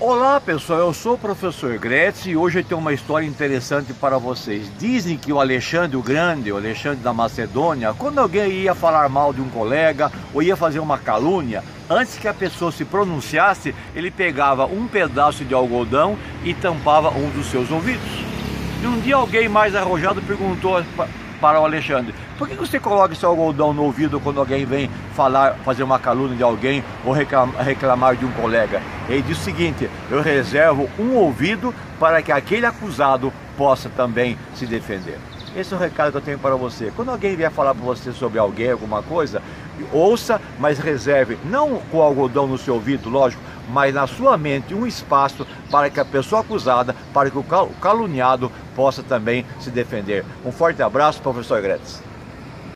Olá pessoal, eu sou o professor Gretz e hoje eu tenho uma história interessante para vocês. Dizem que o Alexandre o Grande, o Alexandre da Macedônia, quando alguém ia falar mal de um colega ou ia fazer uma calúnia, antes que a pessoa se pronunciasse, ele pegava um pedaço de algodão e tampava um dos seus ouvidos. E um dia alguém mais arrojado perguntou para o Alexandre: por que você coloca esse algodão no ouvido quando alguém vem falar, fazer uma calúnia de alguém ou reclamar de um colega? Ele diz o seguinte: eu reservo um ouvido para que aquele acusado possa também se defender. Esse é o recado que eu tenho para você. Quando alguém vier falar para você sobre alguém, alguma coisa, ouça, mas reserve, não com algodão no seu ouvido, lógico, mas na sua mente um espaço para que a pessoa acusada, para que o caluniado possa também se defender. Um forte abraço, professor Gretz.